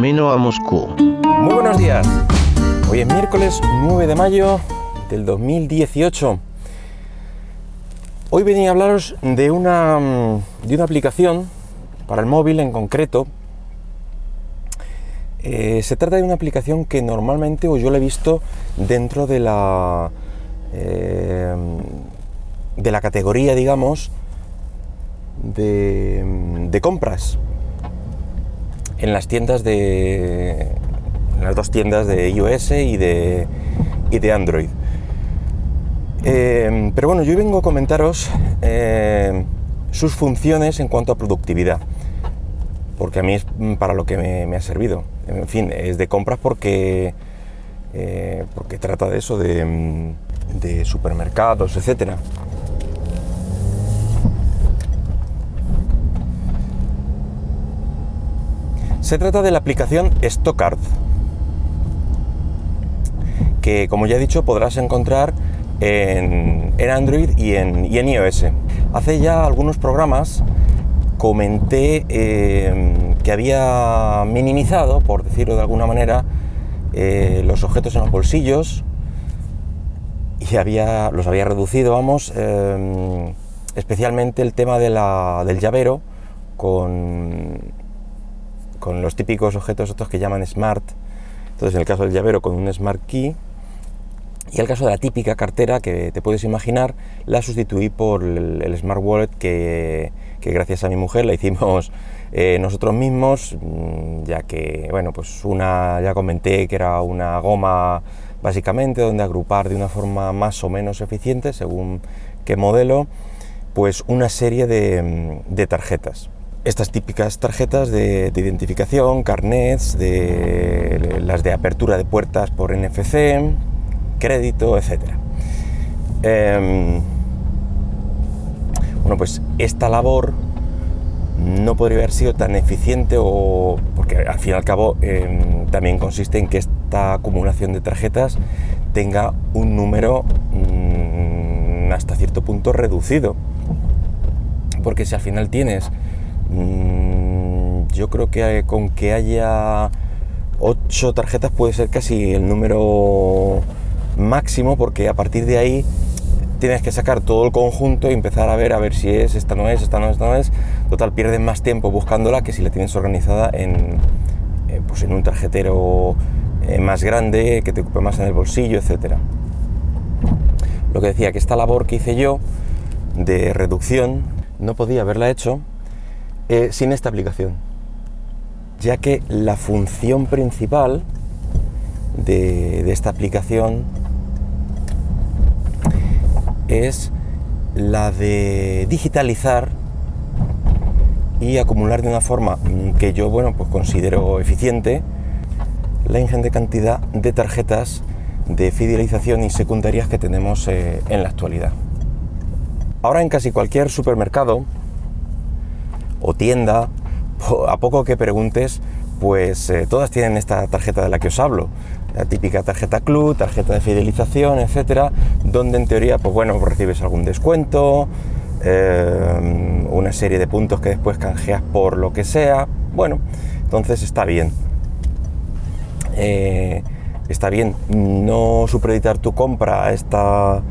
camino a Moscú. Muy buenos días. Hoy es miércoles 9 de mayo del 2018. Hoy venía a hablaros de una, mm, de una aplicación para el móvil en concreto. Eh, se trata de una aplicación que normalmente o yo la he visto dentro de la eh, de la categoría, digamos, de, de compras en las tiendas de en las dos tiendas de iOS y de, y de Android. Eh, pero bueno, yo vengo a comentaros eh, sus funciones en cuanto a productividad, porque a mí es para lo que me, ha servido. En fin, es de compras porque, eh, porque trata de eso, de, de supermercados, etcétera. Se trata de la aplicación Stockard, que como ya he dicho podrás encontrar en, Android y en, iOS. Hace ya algunos programas comenté eh, que había minimizado, por decirlo de alguna manera, eh, los objetos en los bolsillos y había, los había reducido, vamos, eh, especialmente el tema del llavero con con los típicos objetos estos que llaman smart. Entonces, en el caso del llavero con un smart key, y el caso de la típica cartera que te puedes imaginar, la sustituí por el, Smart Wallet que, gracias a mi mujer la hicimos eh, nosotros mismos, mm, ya que, bueno, pues una, ya comenté que era una goma básicamente donde agrupar de una forma más o menos eficiente, según qué modelo, pues una serie de, de tarjetas estas típicas tarjetas de, identificación, carnets, las de apertura de puertas por NFC, crédito, etc. Em, bueno, pues esta labor no podría haber sido tan eficiente o porque al fin y al cabo em, también consiste en que esta acumulación de tarjetas tenga un número mm, hasta cierto punto reducido porque si al final tienes Mm, yo creo que con que haya 8 tarjetas puede ser casi el número máximo porque a partir de ahí tienes que sacar todo el conjunto y empezar a ver a ver si es, esta no es, esta no es, esta no es. Total, pierdes más tiempo buscándola que si la tienes organizada en, eh, pues en un tarjetero eh, más grande, que te ocupe más en el bolsillo, etc. Lo que decía, que esta labor que hice yo de reducción no podía haberla hecho eh, sin esta aplicación, ya que la función principal de, esta aplicación es la de digitalizar y acumular de una forma que yo bueno pues considero eficiente la ingente cantidad de tarjetas de fidelización y secundarias que tenemos eh, en la actualidad. Ahora en casi cualquier supermercado o tienda, a poco que preguntes, pues eh, todas tienen esta tarjeta de la que os hablo. La típica tarjeta club, tarjeta de fidelización, etcétera, donde en teoría, pues bueno, recibes algún descuento, eh, una serie de puntos que después canjeas por lo que sea. Bueno, entonces está bien. Eh, está bien no supeditar tu compra a esta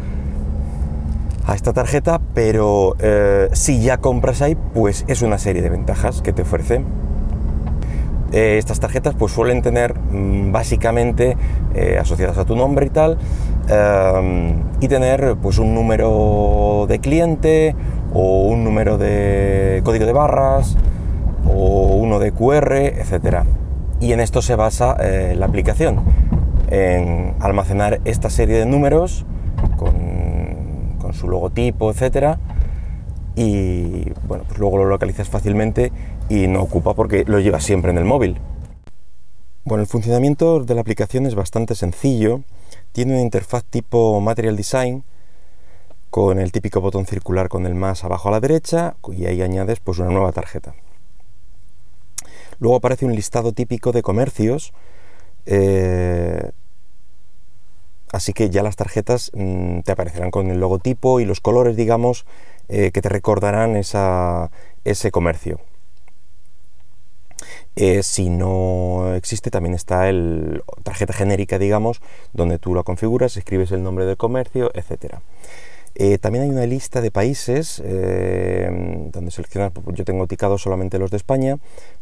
a esta tarjeta, pero eh, si ya compras ahí, pues es una serie de ventajas que te ofrece. Eh, estas tarjetas pues suelen tener mm, básicamente eh, asociadas a tu nombre y tal, y tener pues un número de cliente o un número de código de barras o uno de QR, etcétera. Y en esto se basa la aplicación, en almacenar esta serie de números con su logotipo, etcétera, y bueno, pues luego lo localizas fácilmente y no ocupa porque lo llevas siempre en el móvil. Bueno, el funcionamiento de la aplicación es bastante sencillo. Tiene una interfaz tipo Material Design con el típico botón circular con el más abajo a la derecha y ahí añades pues una nueva tarjeta. Luego aparece un listado típico de comercios eh, Así que ya las tarjetas mm, te aparecerán con el logotipo y los colores, digamos, eh, que te recordarán ese comercio. Eh, si no existe, también está el tarjeta genérica, digamos, donde tú la configuras, escribes el nombre del comercio, etc. Eh, también hay una lista de países donde seleccionas, yo tengo ticado solamente los de España,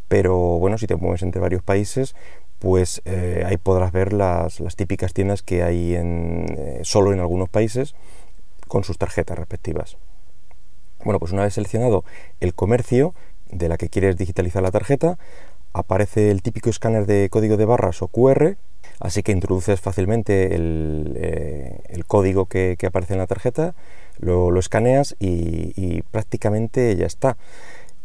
pero bueno, si te mueves entre varios países, pues ahí podrás ver las, típicas tiendas que hay en, solo en algunos países con sus tarjetas respectivas. Bueno, pues una vez seleccionado el comercio de la que quieres digitalizar la tarjeta, aparece el típico escáner de código de barras o QR, así que introduces fácilmente el, eh, código que, aparece en la tarjeta, lo, escaneas y, prácticamente ya está.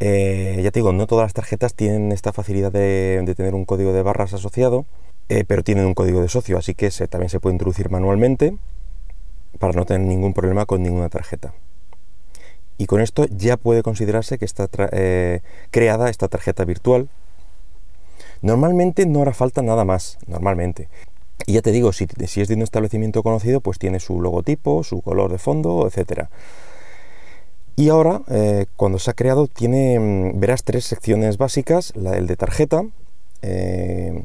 Eh, ya te digo, no todas las tarjetas tienen esta facilidad de, tener un código de barras asociado, eh, pero tienen un código de socio, así que también se puede introducir manualmente para no tener ningún problema con ninguna tarjeta. Y con esto ya puede considerarse que está creada esta tarjeta virtual Normalmente no hará falta nada más, normalmente. Y ya te digo, si, es de un establecimiento conocido, pues tiene su logotipo, su color de fondo, etc. Y ahora, eh, cuando se ha creado, tiene, mm, verás tres secciones básicas, la, el de tarjeta, eh,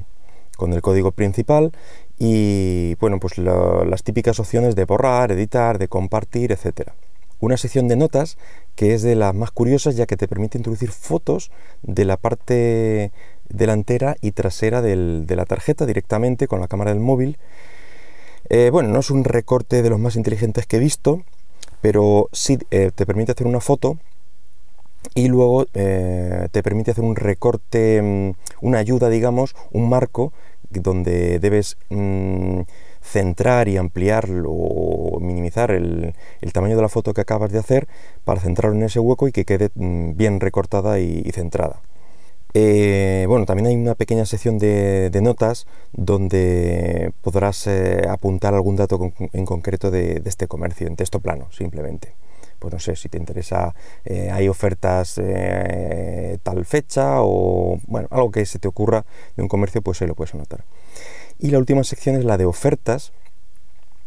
con el código principal, y bueno, pues las típicas opciones de borrar, editar, de compartir, etc. Una sección de notas que es de las más curiosas ya que te permite introducir fotos de la parte delantera y trasera de la tarjeta directamente con la cámara del móvil. Eh, bueno, no es un recorte de los más inteligentes que he visto, pero sí eh, te permite hacer una foto y luego eh, te permite hacer un recorte, mm, una ayuda, digamos, un marco donde debes mm, centrar y ampliar o minimizar el, tamaño de la foto que acabas de hacer para centrarlo en ese hueco y que quede mm, bien recortada y centrada. Eh, bueno, también hay una pequeña sección de, notas donde podrás eh, apuntar algún dato en concreto de, este comercio, en texto plano, simplemente. Pues no sé, si te interesa, eh, hay ofertas tal fecha o, bueno, algo que se te ocurra de un comercio, pues ahí lo puedes anotar. Y la última sección es la de ofertas,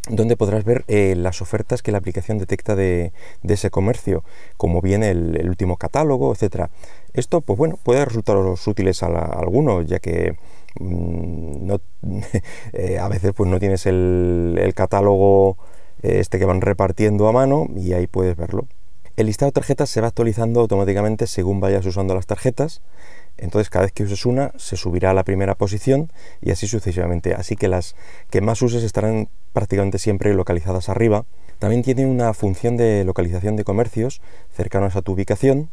donde podrás ver eh, las ofertas que la aplicación detecta de, ese comercio, como viene el, último catálogo, etcétera. Esto, pues bueno, puede resultaros útiles a, algunos, ya que mm, eh, a veces pues no tienes el, catálogo eh, este que van repartiendo a mano y ahí puedes verlo. El listado de tarjetas se va actualizando automáticamente según vayas usando las tarjetas entonces cada vez que uses una se subirá a la primera posición y así sucesivamente. Así que las que más uses estarán prácticamente siempre localizadas arriba. También tiene una función de localización de comercios cercanos a tu ubicación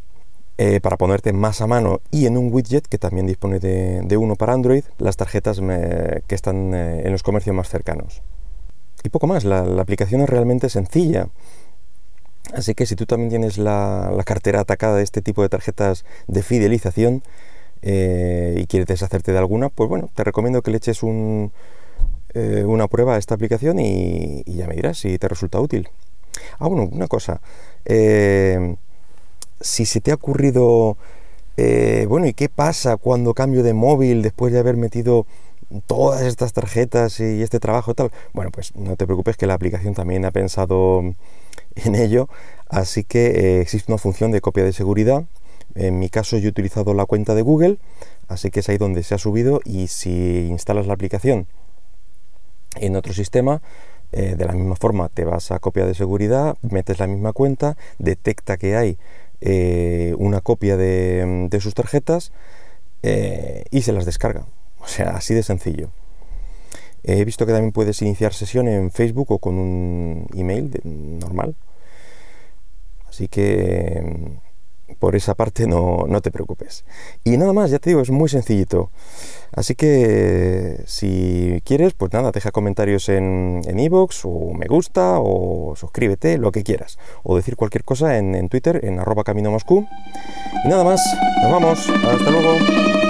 eh, para ponerte más a mano y en un widget que también dispone de, uno para Android las tarjetas que están eh, en los comercios más cercanos. Y poco más, la, aplicación es realmente sencilla. Así que si tú también tienes la, cartera atacada de este tipo de tarjetas de fidelización eh, y quieres deshacerte de alguna, pues bueno, te recomiendo que le eches eh, una prueba a esta aplicación y, ya me dirás si te resulta útil. Ah, bueno, una cosa. Eh, si se te ha ocurrido, bueno, ¿y qué pasa cuando cambio de móvil después de haber metido todas estas tarjetas y este trabajo tal? Bueno, pues no te preocupes que la aplicación también ha pensado en ello, así que existe una función de copia de seguridad. En mi caso yo he utilizado la cuenta de Google, así que es ahí donde se ha subido y si instalas la aplicación en otro sistema, eh, de la misma forma te vas a copia de seguridad, metes la misma cuenta, detecta que hay eh, una copia de, sus tarjetas y se las descarga. O sea, así de sencillo. He visto que también puedes iniciar sesión en Facebook o con un email normal, Así que por esa parte no, te preocupes. Y nada más, ya te digo, es muy sencillito. Así que si quieres, pues nada, deja comentarios en iVoox o me gusta o suscríbete, lo que quieras. O decir cualquier cosa en, en Twitter, en arroba camino Moscú. Y nada más, nos vamos, hasta luego.